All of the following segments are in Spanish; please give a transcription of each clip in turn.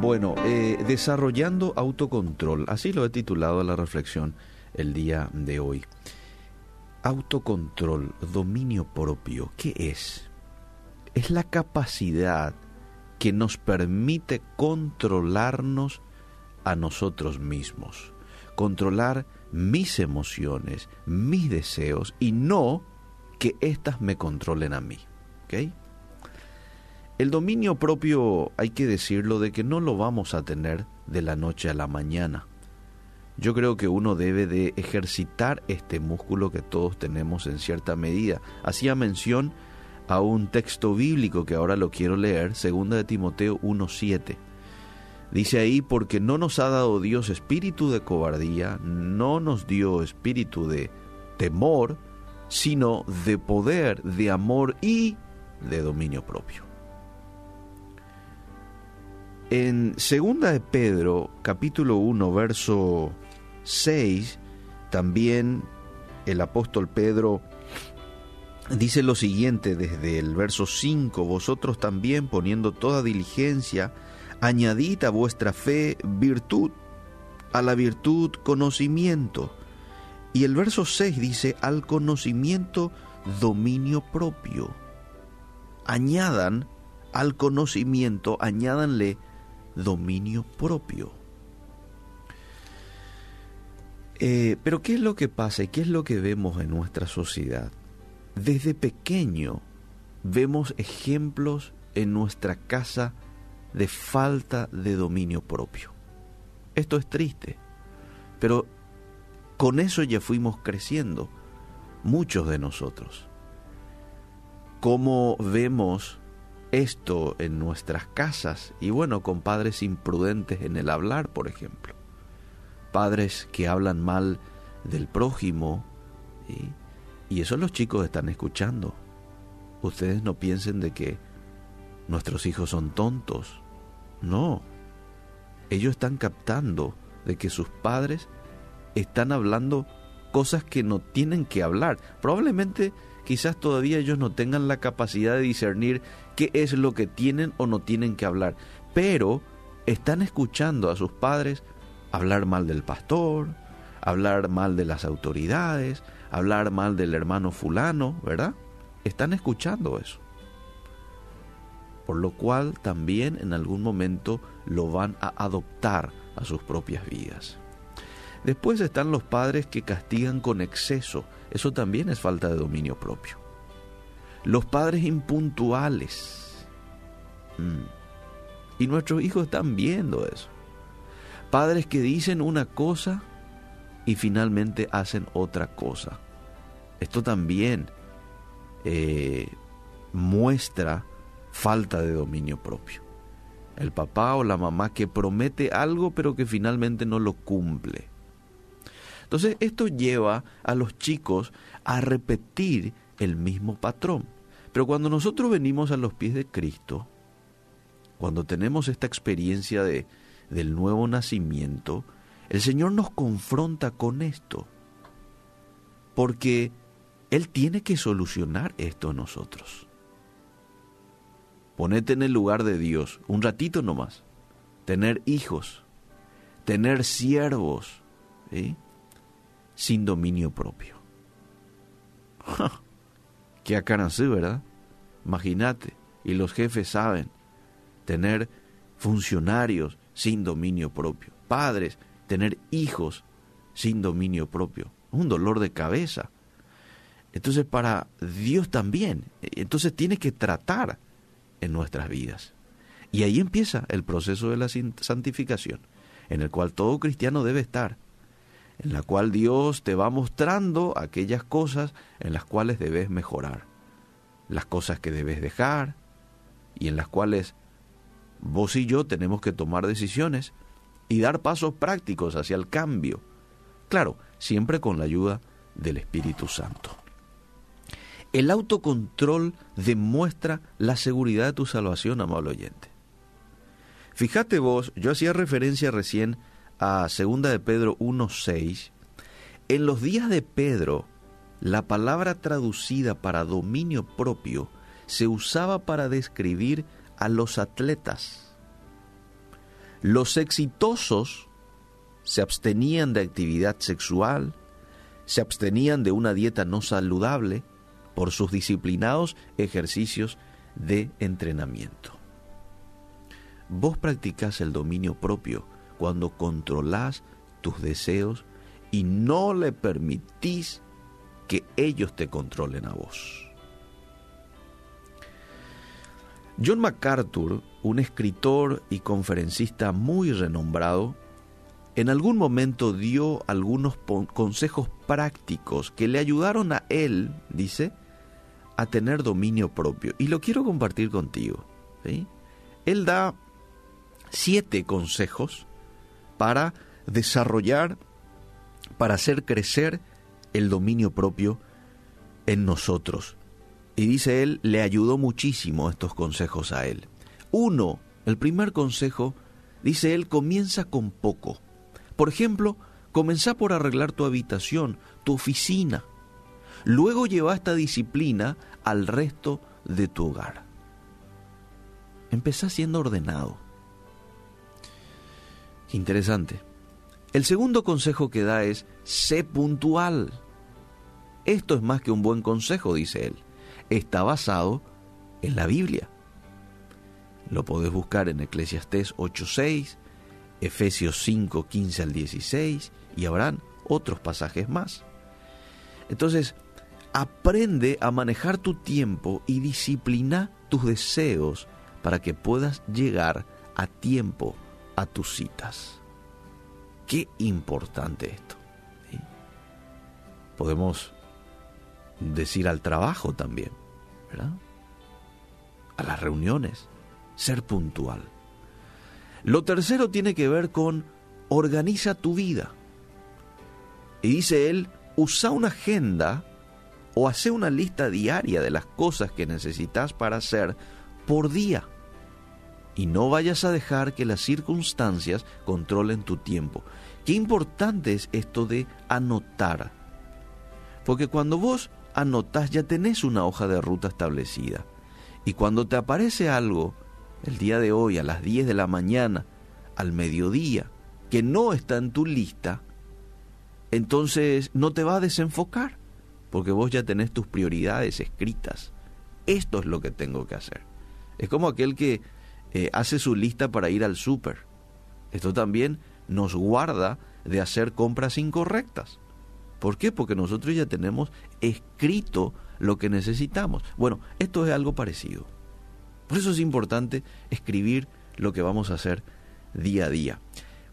Bueno, eh, desarrollando autocontrol, así lo he titulado la reflexión el día de hoy. Autocontrol, dominio propio, ¿qué es? Es la capacidad que nos permite controlarnos a nosotros mismos, controlar mis emociones, mis deseos y no que éstas me controlen a mí. ¿okay? El dominio propio, hay que decirlo, de que no lo vamos a tener de la noche a la mañana. Yo creo que uno debe de ejercitar este músculo que todos tenemos en cierta medida. Hacía mención a un texto bíblico que ahora lo quiero leer, 2 de Timoteo 1.7. Dice ahí, porque no nos ha dado Dios espíritu de cobardía, no nos dio espíritu de temor, sino de poder, de amor y de dominio propio. En 2 de Pedro, capítulo 1, verso 6, también el apóstol Pedro dice lo siguiente desde el verso 5, vosotros también poniendo toda diligencia, añadid a vuestra fe virtud, a la virtud conocimiento. Y el verso 6 dice, al conocimiento dominio propio. Añadan al conocimiento, añádanle dominio propio. Eh, pero ¿qué es lo que pasa y qué es lo que vemos en nuestra sociedad? Desde pequeño vemos ejemplos en nuestra casa de falta de dominio propio. Esto es triste, pero con eso ya fuimos creciendo, muchos de nosotros. ¿Cómo vemos esto en nuestras casas? Y bueno, con padres imprudentes en el hablar, por ejemplo. Padres que hablan mal del prójimo. Y eso los chicos están escuchando. Ustedes no piensen de que nuestros hijos son tontos. No. Ellos están captando de que sus padres están hablando cosas que no tienen que hablar. Probablemente quizás todavía ellos no tengan la capacidad de discernir qué es lo que tienen o no tienen que hablar. Pero están escuchando a sus padres hablar mal del pastor, hablar mal de las autoridades, hablar mal del hermano fulano, ¿verdad? Están escuchando eso. Por lo cual también en algún momento lo van a adoptar a sus propias vidas. Después están los padres que castigan con exceso. Eso también es falta de dominio propio. Los padres impuntuales. Mm. Y nuestros hijos están viendo eso. Padres que dicen una cosa y finalmente hacen otra cosa. Esto también eh, muestra falta de dominio propio. El papá o la mamá que promete algo pero que finalmente no lo cumple. Entonces esto lleva a los chicos a repetir el mismo patrón. Pero cuando nosotros venimos a los pies de Cristo, cuando tenemos esta experiencia de, del nuevo nacimiento, el Señor nos confronta con esto, porque Él tiene que solucionar esto en nosotros. Ponete en el lugar de Dios, un ratito nomás, tener hijos, tener siervos, sin dominio propio. Qué así, ¿verdad? Imagínate, y los jefes saben, tener funcionarios sin dominio propio, padres tener hijos sin dominio propio. Un dolor de cabeza. Entonces para Dios también. Entonces tiene que tratar en nuestras vidas. Y ahí empieza el proceso de la santificación, en el cual todo cristiano debe estar, en la cual Dios te va mostrando aquellas cosas en las cuales debes mejorar, las cosas que debes dejar y en las cuales vos y yo tenemos que tomar decisiones y dar pasos prácticos hacia el cambio. Claro, siempre con la ayuda del Espíritu Santo. El autocontrol demuestra la seguridad de tu salvación, amable oyente. Fíjate vos, yo hacía referencia recién a 2 de Pedro 1.6. En los días de Pedro, la palabra traducida para dominio propio se usaba para describir a los atletas Los exitosos se abstenían de actividad sexual, se abstenían de una dieta no saludable por sus disciplinados ejercicios de entrenamiento. Vos practicás el dominio propio cuando controlás tus deseos y no le permitís que ellos te controlen a vos. John MacArthur, un escritor y conferencista muy renombrado, en algún momento dio algunos consejos prácticos que le ayudaron a él, dice, a tener dominio propio. Y lo quiero compartir contigo. Él da siete consejos para desarrollar, para hacer crecer el dominio propio en nosotros. Y dice él, le ayudó muchísimo estos consejos a él. Uno, el primer consejo, dice él, comienza con poco. Por ejemplo, comenzá por arreglar tu habitación, tu oficina. Luego lleva esta disciplina al resto de tu hogar. Empezá siendo ordenado. Interesante. El segundo consejo que da es, sé puntual. Esto es más que un buen consejo, dice él. Está basado en la Biblia. Lo podés buscar en Eclesiastés 8.6, Efesios 5, 15 al 16 y habrán otros pasajes más. Entonces, aprende a manejar tu tiempo y disciplina tus deseos para que puedas llegar a tiempo a tus citas. Qué importante esto. Podemos decir al trabajo también. A las reuniones, ser puntual. Lo tercero tiene que ver con organiza tu vida. Y dice él, usa una agenda o hace una lista diaria de las cosas que necesitas para hacer por día. Y no vayas a dejar que las circunstancias controlen tu tiempo. Qué importante es esto de anotar. Porque cuando vos anotás ya tenés una hoja de ruta establecida. Y cuando te aparece algo el día de hoy a las 10 de la mañana, al mediodía, que no está en tu lista, entonces no te va a desenfocar, porque vos ya tenés tus prioridades escritas. Esto es lo que tengo que hacer. Es como aquel que eh, hace su lista para ir al súper. Esto también nos guarda de hacer compras incorrectas. ¿Por qué? Porque nosotros ya tenemos escrito lo que necesitamos. Bueno, esto es algo parecido. Por eso es importante escribir lo que vamos a hacer día a día.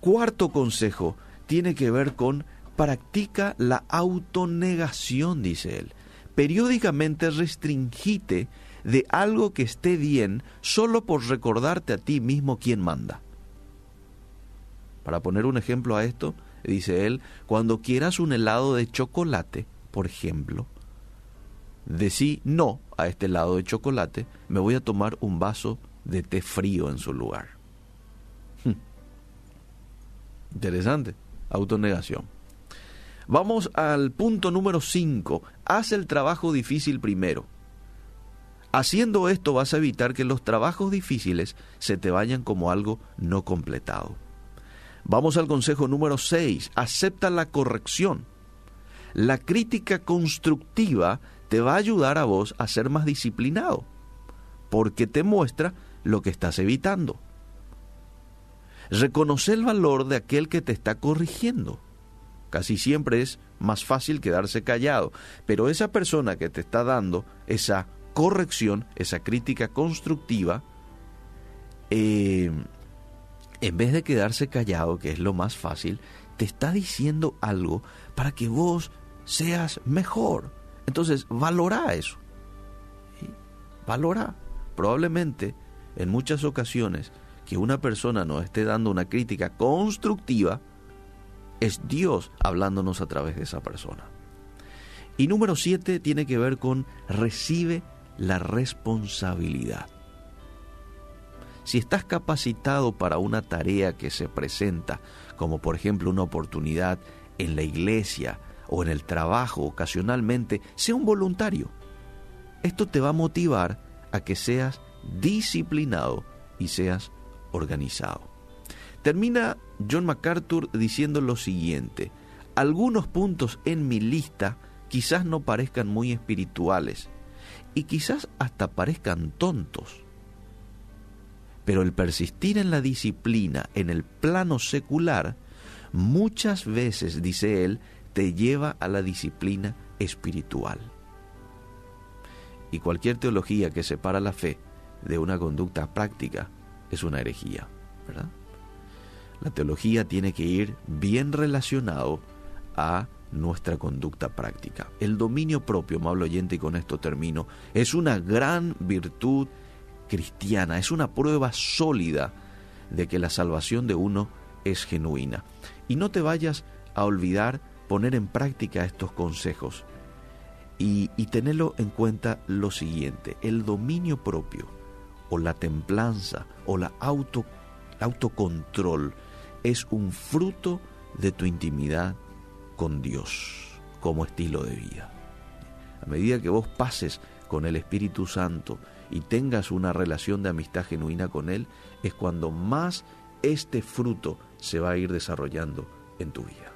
Cuarto consejo tiene que ver con practica la autonegación, dice él. Periódicamente restringite de algo que esté bien solo por recordarte a ti mismo quién manda. Para poner un ejemplo a esto, dice él, cuando quieras un helado de chocolate, por ejemplo, decí no a este helado de chocolate, me voy a tomar un vaso de té frío en su lugar. Hmm. Interesante, autonegación. Vamos al punto número 5. Haz el trabajo difícil primero. Haciendo esto vas a evitar que los trabajos difíciles se te vayan como algo no completado. Vamos al consejo número 6. Acepta la corrección. La crítica constructiva te va a ayudar a vos a ser más disciplinado, porque te muestra lo que estás evitando. Reconoce el valor de aquel que te está corrigiendo. Casi siempre es más fácil quedarse callado, pero esa persona que te está dando esa corrección, esa crítica constructiva, eh, en vez de quedarse callado, que es lo más fácil, te está diciendo algo para que vos seas mejor, entonces, valora eso. Valora. Probablemente, en muchas ocasiones, que una persona nos esté dando una crítica constructiva, es Dios hablándonos a través de esa persona. Y número siete tiene que ver con recibe la responsabilidad. Si estás capacitado para una tarea que se presenta, como por ejemplo una oportunidad en la iglesia, o en el trabajo ocasionalmente, sea un voluntario. Esto te va a motivar a que seas disciplinado y seas organizado. Termina John MacArthur diciendo lo siguiente, algunos puntos en mi lista quizás no parezcan muy espirituales y quizás hasta parezcan tontos, pero el persistir en la disciplina en el plano secular muchas veces, dice él, te lleva a la disciplina espiritual. Y cualquier teología que separa la fe de una conducta práctica es una herejía, ¿verdad? La teología tiene que ir bien relacionado a nuestra conducta práctica. El dominio propio, amable oyente, y con esto termino, es una gran virtud cristiana, es una prueba sólida de que la salvación de uno es genuina. Y no te vayas a olvidar poner en práctica estos consejos y, tenerlo en cuenta lo siguiente, el dominio propio o la templanza o la auto, autocontrol es un fruto de tu intimidad con Dios como estilo de vida. A medida que vos pases con el Espíritu Santo y tengas una relación de amistad genuina con Él, es cuando más este fruto se va a ir desarrollando en tu vida.